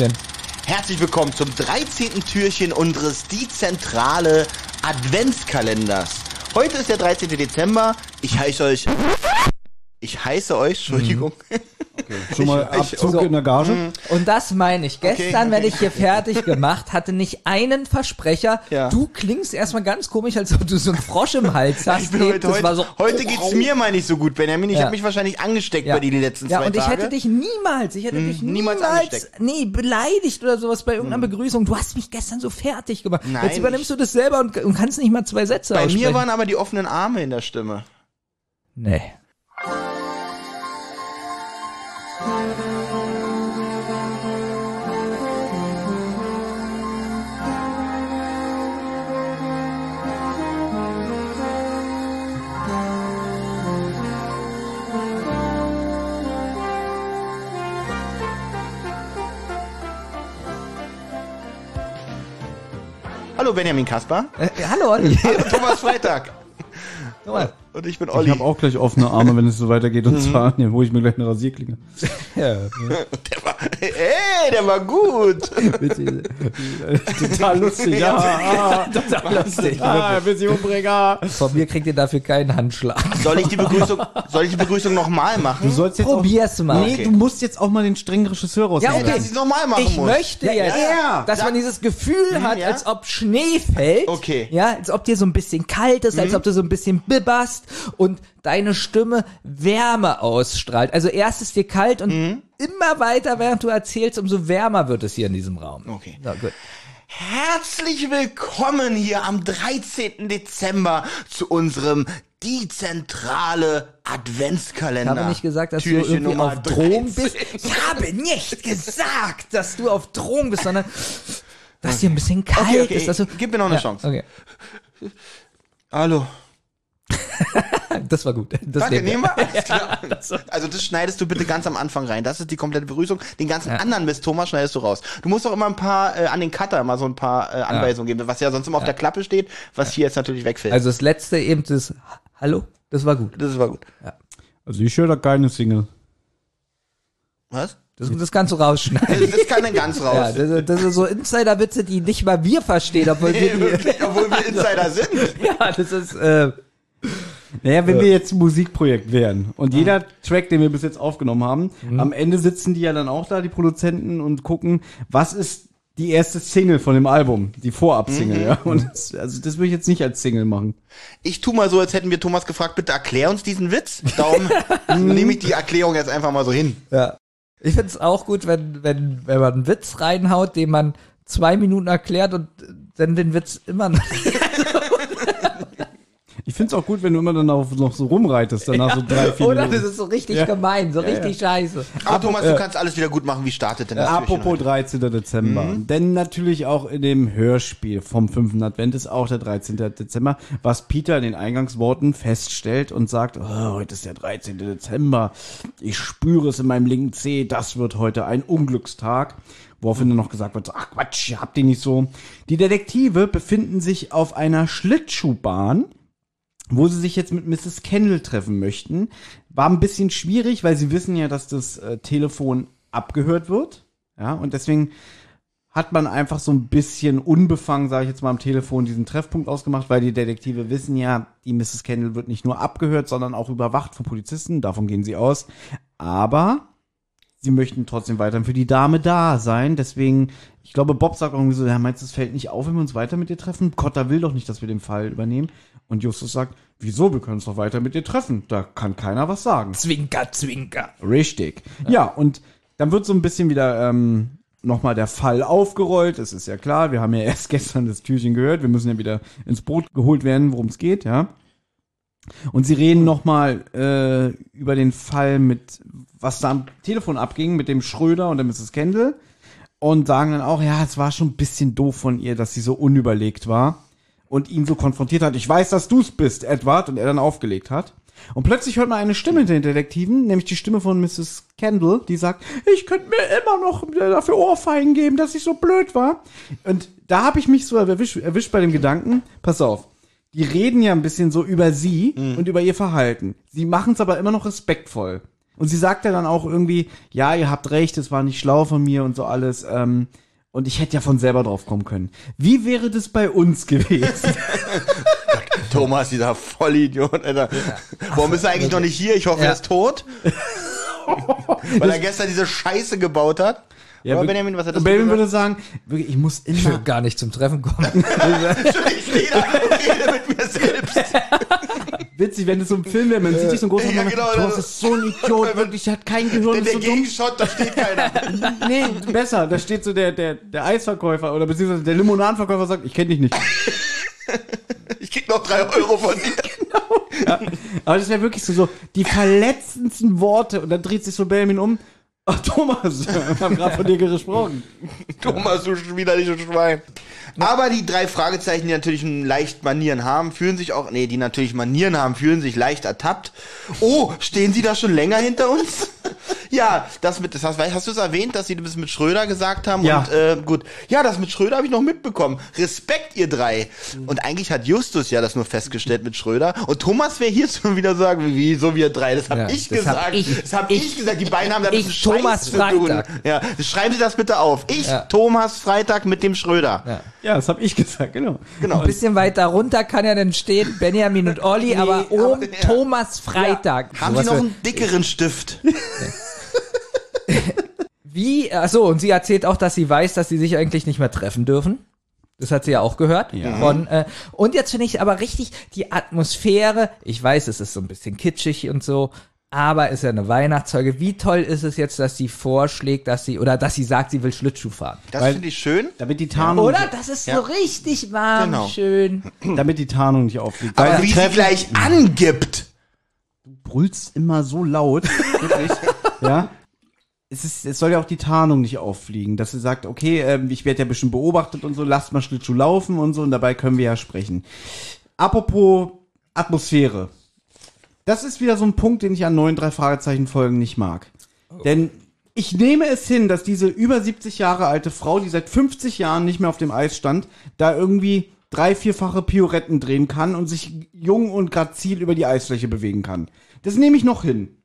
Action. Herzlich willkommen zum 13. Türchen unseres Die Zentrale Adventskalenders. Heute ist der 13. Dezember. Ich heiße euch. Ich heiße euch, Entschuldigung. Schon mal Ich- ich- Abzug so, in der Gage. Und das meine ich. Gestern, okay, wenn ich hier fertig gemacht hatte, nicht einen Versprecher. Ja. Du klingst erstmal ganz komisch, als ob du so einen Frosch im Hals hast. Ich bin heute, das war heute, so, heute geht's mir mal nicht so gut, Benjamin. Ich Ja. habe mich wahrscheinlich angesteckt Ja. bei dir die letzten ja, zwei und ich Tage. hätte dich niemals, ich hätte dich niemals niemals, angesteckt. nee, beleidigt oder sowas bei irgendeiner Begrüßung. Du hast mich gestern so fertig gemacht. Nein, Jetzt übernimmst du das selber und, und kannst nicht mal zwei Sätze bei aussprechen. mir waren aber die offenen Arme in der Stimme. nee. Hallo Benjamin Kaspar. Äh, hallo Olli. Hallo Thomas Freitag. Thomas. Und ich bin Ich Olli. habe auch gleich offene Arme, wenn es so weitergeht. Und zwar, ne, hole ich mir gleich eine Rasierklinge. Ja, Der war, ey, der war gut. Total lustig. Ja, ah, total lustig. ah, er sie umbringen. ah. Von mir kriegt ihr dafür keinen Handschlag. Soll ich die Begrüßung, soll ich die Begrüßung nochmal machen? Du sollst jetzt Probier's auch, mal. Nee, Okay. du musst jetzt auch mal den strengen Regisseur rausnehmen. Ja, okay. Dass ich nochmal machen Ich muss. möchte Ja, jetzt, ja. dass Sag- man dieses Gefühl hat, ja. als ob Schnee fällt. Okay. Mhm. Ja, als ob dir so ein bisschen kalt ist, als ob du so ein bisschen bibberst und deine Stimme Wärme ausstrahlt. Also erst ist dir kalt und Mhm. immer weiter, während du erzählst, umso wärmer wird es hier in diesem Raum. Okay. Na gut. Herzlich willkommen hier am 13. Dezember zu unserem Die Zentrale Adventskalender. Ich habe nicht gesagt, dass Türchen du irgendwie Nummer auf Drogen 13. bist. Ich habe nicht gesagt, dass du auf Drogen bist, sondern dass dir ein bisschen kalt Okay, okay, ist. Du, gib mir noch eine ja, Chance. Okay. Hallo. Das war gut. Das Danke, nehmen wir. Alles klar. Also das schneidest du bitte ganz am Anfang rein. Das ist die komplette Begrüßung. Den ganzen anderen Mist, Thomas, schneidest du raus. Du musst auch immer ein paar äh, an den Cutter mal so ein paar äh, Anweisungen geben, was ja sonst immer auf der Klappe steht, was hier jetzt natürlich wegfällt. Also das letzte eben das Hallo, das war gut. das war gut. Also ich höre da keine Single. Was? Das, das kannst du rausschneiden. Das, das kann dann ganz Ja, raus. das, ist- das ist so Insider-Witze, die nicht mal wir verstehen, obwohl wir Nee, die, wirklich, obwohl wir Insider sind. ja, das ist, äh, Naja, wenn wir jetzt ein Musikprojekt wären und jeder Track, den wir bis jetzt aufgenommen haben, am Ende sitzen die ja dann auch da, die Produzenten, und gucken, was ist die erste Single von dem Album, die Vorab-Single, ja. Und das, also das würde ich jetzt nicht als Single machen. Ich tu mal so, als hätten wir Thomas gefragt, bitte erklär uns diesen Witz. Darum nehme ich die Erklärung jetzt einfach mal so hin. ja. Ich find's auch gut, wenn, wenn, wenn man einen Witz reinhaut, den man zwei Minuten erklärt und dann den Witz immer noch. Ich find's auch gut, wenn du immer dann auch noch so rumreitest, danach so drei, vier Oder das ist so richtig Ja. gemein, so richtig scheiße. Aber Thomas, du kannst alles wieder gut machen. Wie startet denn das Türchen Apropos heute? 13. Dezember. Denn natürlich auch in dem Hörspiel vom 5. Advent ist auch der 13. Dezember, was Peter in den Eingangsworten feststellt und sagt, oh, heute ist der 13. Dezember. Ich spüre es in meinem linken Zeh, das wird heute ein Unglückstag. Woraufhin dann noch gesagt wird, ach Quatsch, habt ihr nicht so. Die Detektive befinden sich auf einer Schlittschuhbahn wo sie sich jetzt mit Mrs. Kendall treffen möchten. War ein bisschen schwierig, weil sie wissen ja, dass das äh, Telefon abgehört wird. Ja, und deswegen hat man einfach so ein bisschen unbefangen, sage ich jetzt mal, am Telefon diesen Treffpunkt ausgemacht, weil die Detektive wissen ja, die Mrs. Kendall wird nicht nur abgehört, sondern auch überwacht von Polizisten. Davon gehen sie aus. Aber sie möchten trotzdem weiterhin für die Dame da sein. Deswegen, ich glaube, Bob sagt irgendwie so, ja, meinst du, es fällt nicht auf, wenn wir uns weiter mit dir treffen? Cotta will doch nicht, dass wir den Fall übernehmen. Und Justus sagt, wieso, wir können uns doch weiter mit dir treffen. Da kann keiner was sagen. Zwinker, zwinker. Richtig. Ja, und dann wird so ein bisschen wieder ähm, nochmal der Fall aufgerollt. Es ist ja klar, wir haben ja erst gestern das Türchen gehört. Wir müssen ja wieder ins Boot geholt werden, worum es geht, ja. Und sie reden nochmal äh, über den Fall mit, was da am Telefon abging, mit dem Schröder und der Mrs. Kendall. Und sagen dann auch, ja, es war schon ein bisschen doof von ihr, dass sie so unüberlegt war und ihn so konfrontiert hat. Ich weiß, dass du's bist, Edward, und er dann aufgelegt hat. Und plötzlich hört man eine Stimme hinter den Detektiven, nämlich die Stimme von Mrs. Kendall, die sagt, ich könnte mir immer noch dafür Ohrfeigen geben, dass ich so blöd war. Und da habe ich mich so erwischt, erwischt bei dem Gedanken, pass auf, die reden ja ein bisschen so über sie und über ihr Verhalten. Sie machen es aber immer noch respektvoll. Und sie sagt ja dann auch irgendwie, ja, ihr habt recht, es war nicht schlau von mir und so alles. Ähm, und ich hätte ja von selber drauf kommen können. Wie wäre das bei uns gewesen? Thomas, dieser Vollidiot, Alter. Warum ist er eigentlich noch nicht hier? Ich hoffe, Ja. er ist tot. Weil er gestern diese Scheiße gebaut hat. Ja, Aber Benjamin, was hat das Benjamin würde sagen, wirklich, ich muss Ich immer will gar nicht zum Treffen kommen. Ich stehe da und rede mit mir selbst. Witzig, wenn es so ein Film wäre, man sieht sich so ein großer Ja, Mann, genau, Thomas das- ist so ein Idiot, wirklich, der hat kein Gehirn, ist der so. Gegenshot, da steht keiner. Nee, besser, da steht so der, der, der Eisverkäufer oder beziehungsweise der Limonadenverkäufer sagt, ich kenne dich nicht. Ich krieg noch drei Euro von dir. Aber das wäre wirklich so, so die verletzendsten Worte und dann dreht sich so Benjamin um. Ach, Thomas, wir haben gerade von dir gesprochen. Thomas, du widerliches Schwein. Aber die drei Fragezeichen, die natürlich leicht Manieren haben, fühlen sich auch, nee, die natürlich Manieren haben, fühlen sich leicht ertappt. Oh, stehen sie da schon länger hinter uns? Ja, das mit, das hast, hast du es erwähnt, dass sie das mit Schröder gesagt haben? Ja. Und, äh, gut. Ja, das mit Schröder habe ich noch mitbekommen. Respekt, ihr drei. Und eigentlich hat Justus ja das nur festgestellt mit Schröder. Und Thomas wäre hier schon wieder sagen, wie, wie, so wir drei. Das habe Ja, ich das gesagt. hab ich- das habe ich, ich- gesagt. Die beiden haben da ein ich, bisschen Thomas Scheiß zu tun. Freitag. Ja, schreiben Sie das bitte auf. Ich, Ja. Thomas Freitag mit dem Schröder. Ja. Ja, das habe ich gesagt, genau. Genau. Ein bisschen weiter runter kann ja dann stehen Benjamin und Olli, aber aber- oben ja. Thomas Freitag. Haben Sowas Sie noch einen dickeren Stift? Wie, achso, und sie erzählt auch, dass sie weiß, dass sie sich eigentlich nicht mehr treffen dürfen. Das hat sie ja auch gehört. Ja. Von, äh, und jetzt finde ich aber richtig die Atmosphäre. Ich weiß, es ist so ein bisschen kitschig und so, aber ist ja eine Weihnachtszeuge. Wie toll ist es jetzt, dass sie vorschlägt, dass sie, oder dass sie sagt, sie will Schlittschuh fahren? Das finde ich schön. Damit die Tarnung, Oder? Das ist Ja. so richtig warm, Genau. schön. damit die Tarnung nicht aufliegt. Aber Weil wie sie gleich angibt. brüllst immer so laut, wirklich, ja. Es, ist, es soll ja auch die Tarnung nicht auffliegen, dass sie sagt, okay, ähm, ich werde ja bestimmt beobachtet und so, lasst mal Schlittschuh laufen und so, und dabei können wir ja sprechen. Apropos Atmosphäre. Das ist wieder so ein Punkt, den ich an neuen drei Fragezeichen Folgen nicht mag. Denn ich nehme es hin, dass diese über 70 Jahre alte Frau, die seit 50 Jahren nicht mehr auf dem Eis stand, da irgendwie drei, vierfache Pioretten drehen kann und sich jung und grazil über die Eisfläche bewegen kann. Das nehme ich noch hin.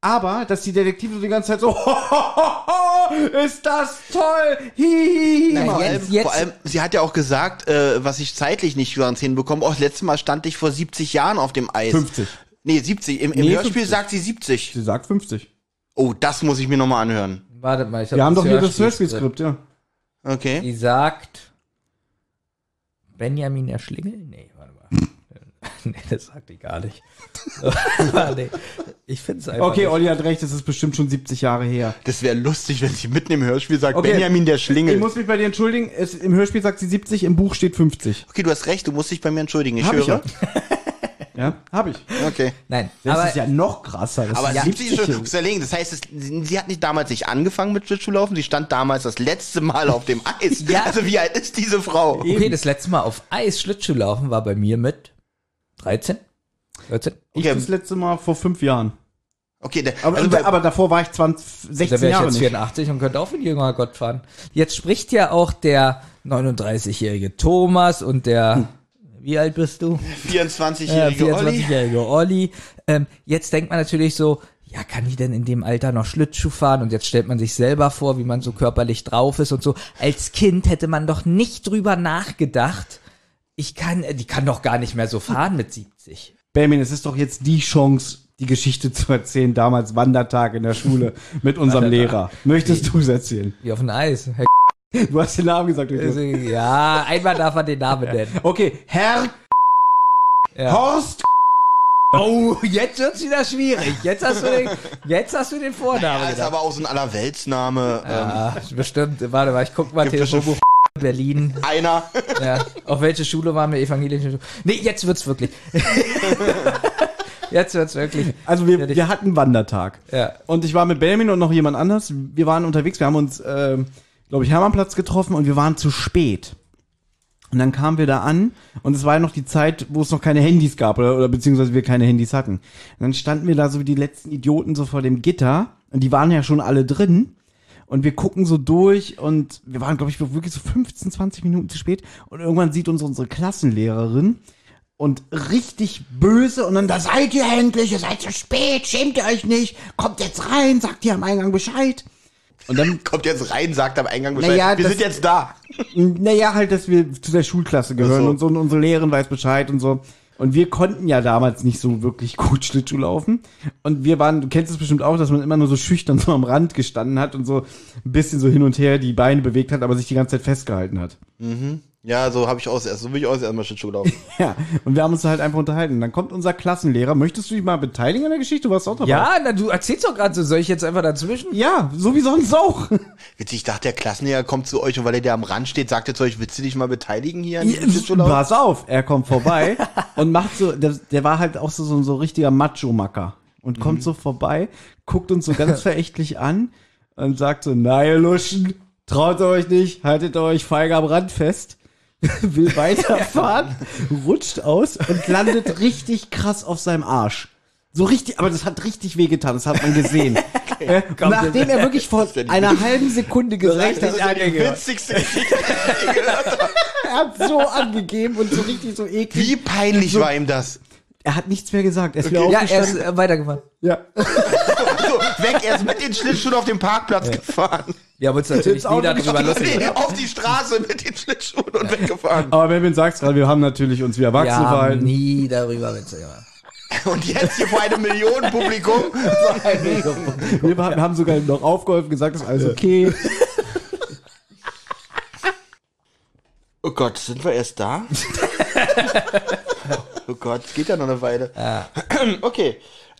Aber, dass die Detektive so die ganze Zeit so, ist das toll, hihihi, Nein, Vor jetzt- allem, jetzt- vor allem, sie hat ja auch gesagt, äh, was ich zeitlich nicht ganz hinbekomme. Oh, das letzte Mal stand ich vor 70 Jahren auf dem Eis. 50. Nee, 70. Im, im Nee, Hörspiel 50. sagt sie 70. Sie sagt 50. Oh, das muss ich mir nochmal anhören. Wartet mal, ich hab Wir haben doch hier das Hörspielskript. Ja. Okay. Die sagt Benjamin der Schlingel? Nee, warte. nee, das sagt die gar nicht. nee, ich finde es einfach. Okay, nicht. Olli hat recht, es ist bestimmt schon 70 Jahre her. Das wäre lustig, wenn sie mitten im Hörspiel sagt, Okay. Benjamin der Ich Schlingel. muss mich bei dir entschuldigen, es, im Hörspiel sagt sie 70, im Buch steht 50. Okay, du hast recht, du musst dich bei mir entschuldigen. Ich Hab ich höre. Ja, hab ich. Okay. Nein, Das aber ist ja noch krasser. Das Aber ist 70 ist schon, überlegen, das heißt, es, sie sie hat nicht damals nicht angefangen mit Schlittschuhlaufen, sie stand damals das letzte Mal auf dem Eis. Ja. Also wie alt ist diese Frau? okay, das letzte Mal auf Eis Schlittschuh laufen war bei mir mit 13, 14. ich Okay. das letzte Mal vor fünf Jahren. Okay, der, Aber, also aber davor war ich 20, Da 16 wäre ich Jahre jetzt nicht. 84 und könnte auch ein jüngerer Gott fahren. Jetzt spricht ja auch der 39-jährige Thomas und der, wie alt bist du? 24-jährige Ja, Olli. 24-jährige Olli. Ähm, jetzt denkt man natürlich so, ja, kann die denn in dem Alter noch Schlittschuh fahren? Und jetzt stellt man sich selber vor, wie man so körperlich drauf ist und so. Als Kind hätte man doch nicht drüber nachgedacht. Ich kann, äh, die kann doch gar nicht mehr so fahren mit 70. Benjamin, es ist doch jetzt die Chance, die Geschichte zu erzählen, damals Wandertag in der Schule mit unserem Lehrer. Möchtest du es erzählen? Wie auf ein Eis. Herr Du hast den Namen gesagt. Also, ja, einmal darf man den Namen nennen. Okay, Herr Ja. Horst. Oh, jetzt wird's wieder schwierig. Jetzt hast du den, jetzt hast du den Vornamen Ja, ist gedacht. aber auch so ein Allerweltsname. Ähm, Ja, bestimmt. Warte mal, ich guck mal Telefonbuch Berlin. einer. Ja, auf welche Schule waren wir? Evangelische Schule. Nee, jetzt wird's wirklich. jetzt wird's wirklich. Also wir, wir hatten Wandertag. Ja. Und ich war mit Benjamin und noch jemand anders. Wir waren unterwegs. Wir haben uns, ähm, glaube ich, Hermannplatz getroffen und wir waren zu spät. Und dann kamen wir da an und es war ja noch die Zeit, wo es noch keine Handys gab oder, oder beziehungsweise wir keine Handys hatten. Und dann standen wir da so wie die letzten Idioten so vor dem Gitter und die waren ja schon alle drin. Und wir gucken so durch und wir waren, glaube ich, wirklich so 15, 20 Minuten zu spät. Und irgendwann sieht uns unsere Klassenlehrerin und richtig böse und dann, da seid ihr endlich, ihr seid zu spät, schämt ihr euch nicht, kommt jetzt rein, sagt ihr am Eingang Bescheid. Und dann, Kommt jetzt rein, sagt am Eingang Bescheid. Naja, wir das- sind jetzt da. naja, halt, dass wir zu der Schulklasse gehören so. und so und unsere Lehrerin weiß Bescheid und so. Und wir konnten ja damals nicht so wirklich gut Schlittschuh laufen. Und wir waren, du kennst es bestimmt auch, dass man immer nur so schüchtern so am Rand gestanden hat und so ein bisschen so hin und her die Beine bewegt hat, aber sich die ganze Zeit festgehalten hat. Ja, so habe ich auch erst. So will ich auch erstmal Schlittschuh laufen. Ja, und wir haben uns da halt einfach unterhalten. Und dann kommt unser Klassenlehrer. Möchtest du dich mal beteiligen an der Geschichte? Du warst auch dabei. Ja, na, du erzählst doch gerade so. Soll ich jetzt einfach dazwischen? Ja, so wie sonst auch. Witzig, ich dachte, der Klassenlehrer kommt zu euch und weil er da am Rand steht, sagt er zu euch, willst du dich mal beteiligen hier an diesem Schlittschuhlauf? Pass auf, er kommt vorbei und macht so, der, der war halt auch so, so ein so richtiger Macho-Macker. Und kommt so vorbei, guckt uns so ganz verächtlich an und sagt so, na ihr Luschen, traut euch nicht, haltet euch feige am Rand fest. Will weiterfahren, rutscht aus und landet richtig krass auf seinem Arsch. So richtig, aber das hat richtig wehgetan, das hat man gesehen. Äh, nachdem er wirklich vor einer halben Sekunde gesagt Das hat, ist ja die witzigste Geschichte, die ich gehört habe. er hat so angegeben und so richtig so eklig. Wie peinlich war ihm das? Er hat nichts mehr gesagt. Er ist wieder Ja, er ist äh, weitergefahren. Ja. Weg, er ist mit den Schlittschuhen auf den Parkplatz gefahren. Wir haben uns natürlich nie darüber nicht- lustig Nee, auf die Straße mit den Schlittschuhen und weggefahren. Aber Benjamin sagt's gerade, wir haben natürlich uns wie Wir Erwachsene haben verhalten. nie darüber Witze gemacht. Und jetzt hier vor einem Millionenpublikum. Wir ha- haben sogar noch aufgeholfen, gesagt, ist alles okay. Oh Gott, sind wir erst da? oh Gott, es geht ja noch eine Weile. Okay.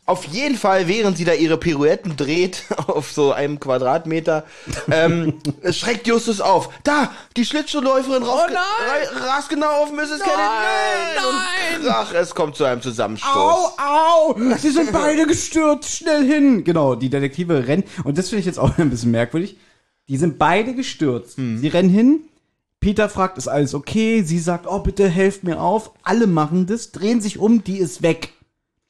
Auf jeden Fall, während sie da ihre Pirouetten dreht, auf so einem Quadratmeter, ähm, schreckt Justus auf. Da, die Schlittschuhläuferin raus, Oh nein! ra- rast genau auf Mrs. Kennedy. Nein! Und ach, es kommt zu einem Zusammenstoß. Au, au! Sie sind beide gestürzt, schnell hin! Genau, die Detektive rennen. Und das finde ich jetzt auch ein bisschen merkwürdig. Die sind beide gestürzt. Sie rennen hin. Peter fragt, ist alles okay? Sie sagt, oh, bitte helft mir auf. Alle machen das, drehen sich um, die ist weg.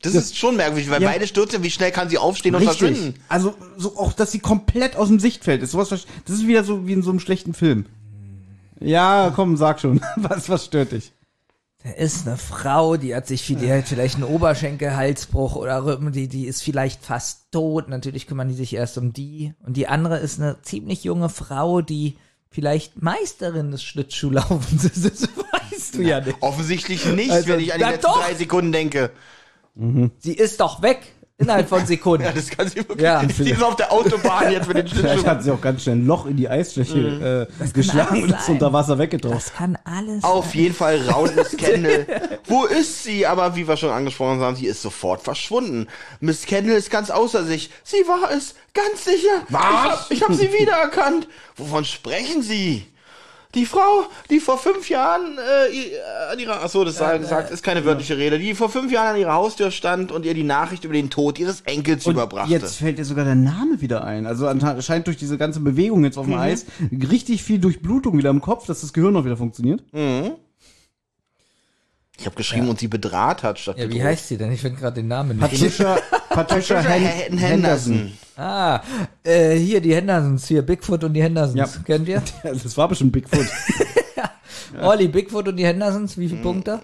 Das ist schon merkwürdig, weil Ja. beide stürzen. Wie schnell kann sie aufstehen und Richtig. verschwinden? Also, so auch, dass sie komplett aus dem Sichtfeld ist. Sowas, das ist wieder so wie in so einem schlechten Film. Ja, komm, sag schon. Was, was stört dich? Da ist eine Frau, die hat sich viel- die hat vielleicht einen Oberschenkelhalsbruch oder Rücken, die, die ist vielleicht fast tot. Natürlich kümmern die sich erst um die. Und die andere ist eine ziemlich junge Frau, die vielleicht Meisterin des Schlittschuhlaufens ist. Das weißt du ja nicht. Offensichtlich nicht, Also, wenn ich an die letzten doch. drei Sekunden denke. Sie ist doch weg. Innerhalb von Sekunden. Ja, das kann sie wirklich. Ja. die ist auf der Autobahn jetzt mit den Vielleicht Schlittschuhen. hat sie auch ganz schnell ein Loch in die Eisfläche äh, geschlagen und ist sein. unter Wasser weggetaucht. Das kann alles. Auf jeden Fall raunt Miss Kendall. Wo ist sie? Aber wie wir schon angesprochen haben, sie ist sofort verschwunden. Miss Kendall ist ganz außer sich. Sie war es, ganz sicher. Was? Ich hab, ich hab sie wiedererkannt. Wovon sprechen Sie? Die Frau, die vor fünf Jahren äh, äh, an ihrer, ach so, das sei gesagt, ist keine wörtliche Rede, die vor fünf Jahren an ihrer Haustür stand und ihr die Nachricht über den Tod ihres Enkels Und überbrachte. jetzt fällt ihr sogar der Name wieder ein. Also anscheinend durch diese ganze Bewegung jetzt auf dem Eis richtig viel Durchblutung wieder im Kopf, dass das Gehirn noch wieder funktioniert. Ich habe geschrieben und sie bedraht hat statt ja, wie bedroht. heißt sie denn? Ich finde gerade den Namen nicht. Patricia, Patricia Patricia Hen Hen- Henderson. Ah, äh, hier die Hendersons, hier Bigfoot und die Hendersons. Ja. Kennt ihr? Ja, Das war bestimmt Bigfoot. Olli, Bigfoot und die Hendersons, wie viele Punkte?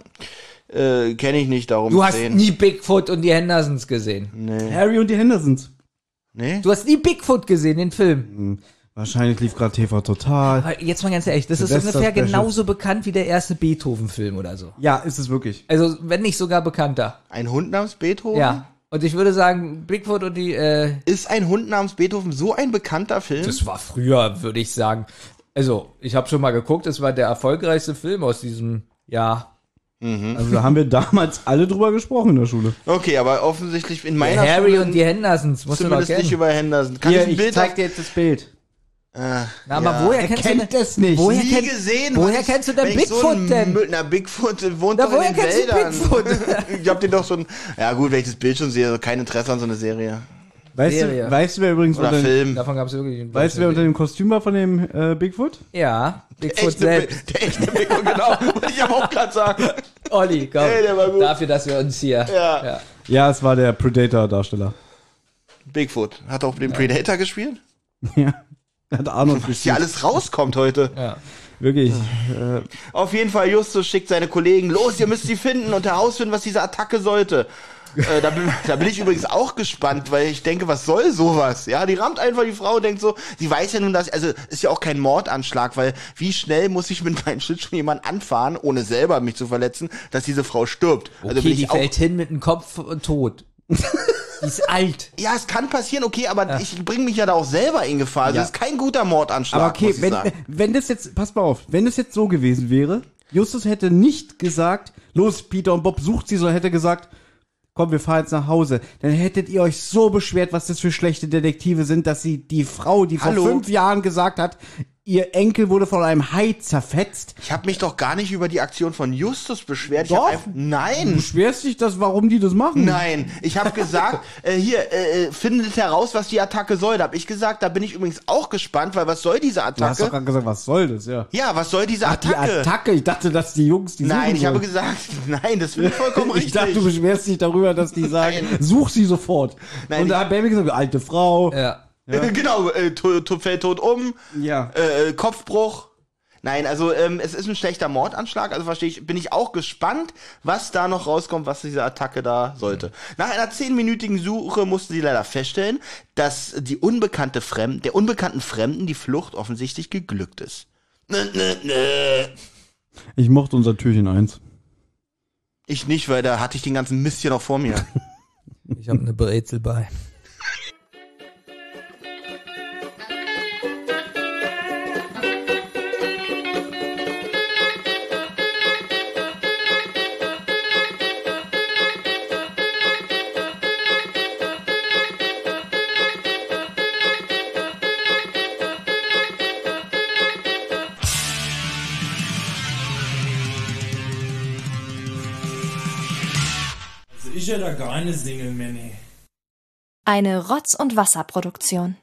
Äh, kenne ich nicht, darum Du hast zehn. nie Bigfoot und die Hendersons gesehen. Nee. Harry und die Hendersons. Nee? Du hast nie Bigfoot gesehen, den Film. Wahrscheinlich lief gerade TV Total. Aber Jetzt mal ganz ehrlich, das ist ungefähr Special. genauso bekannt wie der erste Beethoven-Film oder so. Ja, ist es wirklich. Also, wenn nicht sogar bekannter. Ein Hund namens Beethoven? Ja. Und ich würde sagen, Bigfoot und die, äh, Ist ein Hund namens Beethoven so ein bekannter Film? das war früher, würde ich sagen. Also, ich habe schon mal geguckt, es war der erfolgreichste Film aus diesem Jahr. Also da haben wir damals alle drüber gesprochen in der Schule. okay, aber offensichtlich in meiner Harry Schule und die Hendersons, musst du zumindest nicht kennen. über Henderson. Kann Hier, ich ein ich Bild zeig dir jetzt das Bild. Ah, Na, aber ja. woher Er kennst du kennt denn, das nicht. Woher, Nie kenn, gesehen. woher ist- kennst du denn ich so Bigfoot denn? Na, Bigfoot wohnt Na, doch in woher den kennst du Wäldern. Bigfoot? ich hab den doch schon, ja gut, wenn ich das Bild schon sehe, also kein Interesse an so einer Serie. Weißt Serie. du, weißt du, wer übrigens Oder unter, Film. Davon gab es wirklich einen weißt du, wer unter dem Kostüm war von dem äh, Bigfoot? Ja, Bigfoot Echte, selbst. Bi- der echte Bigfoot, genau. Wollte ich aber auch gerade sagen. Olli, komm. Ey, der war gut. Dafür, dass wir uns hier. Ja. ja. Ja, es war der Predator-Darsteller. Bigfoot. Hat auch den Predator gespielt? Ja. Hat Arnold Was hier alles rauskommt heute. ja. Wirklich. Äh, Auf jeden Fall, Justus schickt seine Kollegen, los, ihr müsst sie finden und herausfinden, was diese Attacke sollte. äh, da, bin, da bin ich übrigens auch gespannt, weil ich denke, was soll sowas? Ja, die rammt einfach die Frau und denkt so, sie weiß ja nun, dass, also ist ja auch kein Mordanschlag, weil wie schnell muss ich mit meinem Schlittschuh jemanden anfahren, ohne selber mich zu verletzen, dass diese Frau stirbt? Also Okay, die fällt hin mit dem Kopf und tot. Die ist alt. ja, es kann passieren, okay, aber ich bringe mich ja da auch selber in Gefahr. Also Ja. es ist kein guter Mordanschlag, aber okay, wenn, sagen. wenn das jetzt, pass mal auf, wenn das jetzt so gewesen wäre, Justus hätte nicht gesagt, los, Peter und Bob sucht sie, sondern hätte gesagt, komm, wir fahren jetzt nach Hause. Dann hättet ihr euch so beschwert, was das für schlechte Detektive sind, dass sie die Frau, die Hallo? vor fünf Jahren gesagt hat, ihr Enkel wurde von einem Hai zerfetzt. Ich habe mich doch gar nicht über die Aktion von Justus beschwert. Ich Doch. hab einfach, nein. Beschwerst dich das, warum die das machen? Nein, ich habe gesagt, äh, hier, äh, äh, findet heraus, was die Attacke soll. Da habe ich gesagt, da bin ich übrigens auch gespannt, weil was soll diese Du hast doch Attacke? gerade gesagt, was soll das, ja. Ja, was soll diese Ach, die Attacke? Attacke, ich dachte, dass die Jungs die Nein, suchen ich habe gesagt, nein, das finde ich vollkommen Ich richtig. dachte, du beschwerst dich darüber, dass die sagen, Nein. such sie sofort. Nein, und da ich- hat Baby gesagt, alte Frau. Ja. genau, äh, to, to, fällt tot um, Ja. äh, Kopfbruch. Nein, also ähm, es ist ein schlechter Mordanschlag, also verstehe ich, bin ich auch gespannt, was da noch rauskommt, was diese Attacke da sollte. Nach einer zehnminütigen Suche mussten sie leider feststellen, dass die unbekannte Fremden, der unbekannten Fremden die Flucht offensichtlich geglückt ist. Nö, nö, nö. Ich mochte unser Türchen eins. Ich nicht, weil da hatte ich den ganzen Mist hier noch vor mir. Ich habe eine Brezel bei. Keine Single nee. Eine Rotz- und Wasserproduktion.